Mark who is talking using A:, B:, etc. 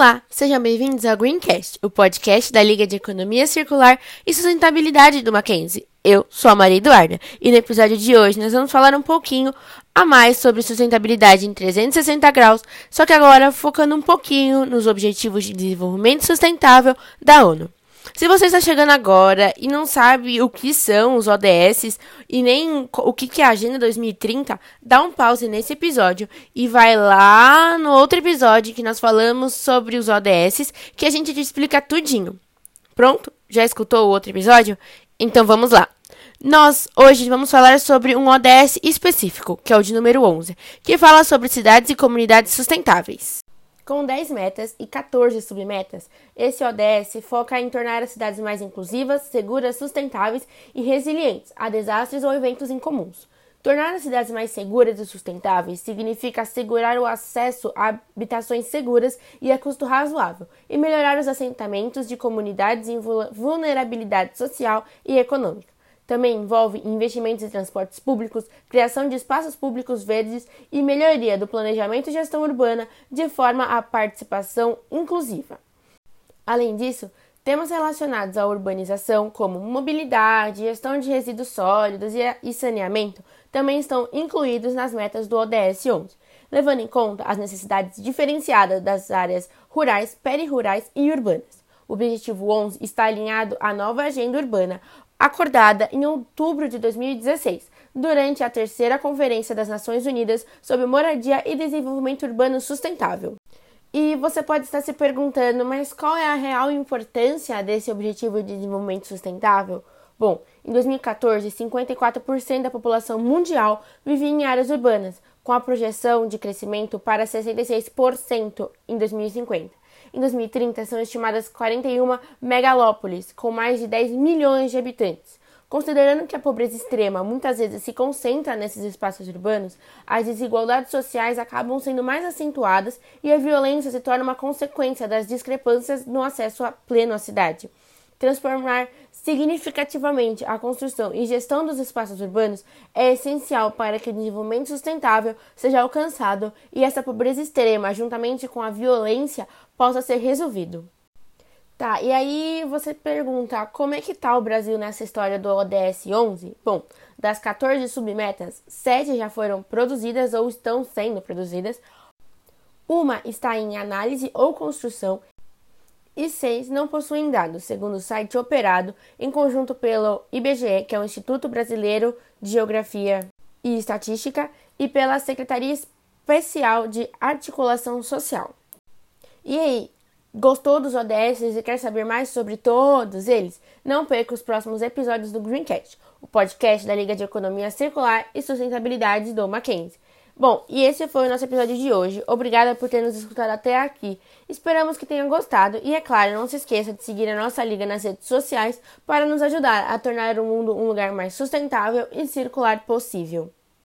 A: Olá, sejam bem-vindos ao Greencast, o podcast da Liga de Economia Circular e Sustentabilidade do Mackenzie. Eu sou a Maria Eduarda e no episódio de hoje nós vamos falar um pouquinho a mais sobre sustentabilidade em 360 graus, só que agora focando um pouquinho nos Objetivos de Desenvolvimento Sustentável da ONU. Se você está chegando agora e não sabe o que são os ODS e nem o que é a Agenda 2030, dá um pause nesse episódio e vai lá no outro episódio que nós falamos sobre os ODS, que a gente te explica tudinho. Pronto? Já escutou o outro episódio? Então vamos lá. Nós hoje vamos falar sobre um ODS específico, que é o de número 11, que fala sobre cidades e comunidades sustentáveis. Com 10 metas e 14 submetas, esse ODS foca em tornar as cidades mais inclusivas, seguras, sustentáveis e resilientes a desastres ou eventos incomuns. Tornar as cidades mais seguras e sustentáveis significa assegurar o acesso a habitações seguras e a custo razoável, e melhorar os assentamentos de comunidades em vulnerabilidade social e econômica. Também envolve investimentos em transportes públicos, criação de espaços públicos verdes e melhoria do planejamento e gestão urbana de forma à participação inclusiva. Além disso, temas relacionados à urbanização, como mobilidade, gestão de resíduos sólidos e saneamento, também estão incluídos nas metas do ODS 11, levando em conta as necessidades diferenciadas das áreas rurais, perirurais e urbanas. O objetivo 11 está alinhado à nova agenda urbana, acordada em outubro de 2016, durante a terceira Conferência das Nações Unidas sobre Moradia e Desenvolvimento Urbano Sustentável. E você pode estar se perguntando, mas qual é a real importância desse objetivo de desenvolvimento sustentável? Bom, em 2014, 54% da população mundial vivia em áreas urbanas, com a projeção de crescimento para 66% em 2050. Em 2030, são estimadas 41 megalópolis, com mais de 10 milhões de habitantes. Considerando que a pobreza extrema muitas vezes se concentra nesses espaços urbanos, as desigualdades sociais acabam sendo mais acentuadas e a violência se torna uma consequência das discrepâncias no acesso pleno à cidade. Transformar significativamente a construção e gestão dos espaços urbanos é essencial para que o desenvolvimento sustentável seja alcançado e essa pobreza extrema, juntamente com a violência, possa ser resolvido. Tá, e aí você pergunta, como é que tá o Brasil nessa história do ODS 11? Bom, das 14 submetas, 7 já foram produzidas ou estão sendo produzidas. Uma está em análise ou construção e seis não possuem dados, segundo o site operado em conjunto pelo IBGE, que é o Instituto Brasileiro de Geografia e Estatística, e pela Secretaria Especial de Articulação Social. E aí, gostou dos ODS e quer saber mais sobre todos eles? Não perca os próximos episódios do Greencast, o podcast da Liga de Economia Circular e Sustentabilidade do Mackenzie. Bom, e esse foi o nosso episódio de hoje. Obrigada por ter nos escutado até aqui. Esperamos que tenham gostado e, é claro, não se esqueça de seguir a nossa liga nas redes sociais para nos ajudar a tornar o mundo um lugar mais sustentável e circular possível.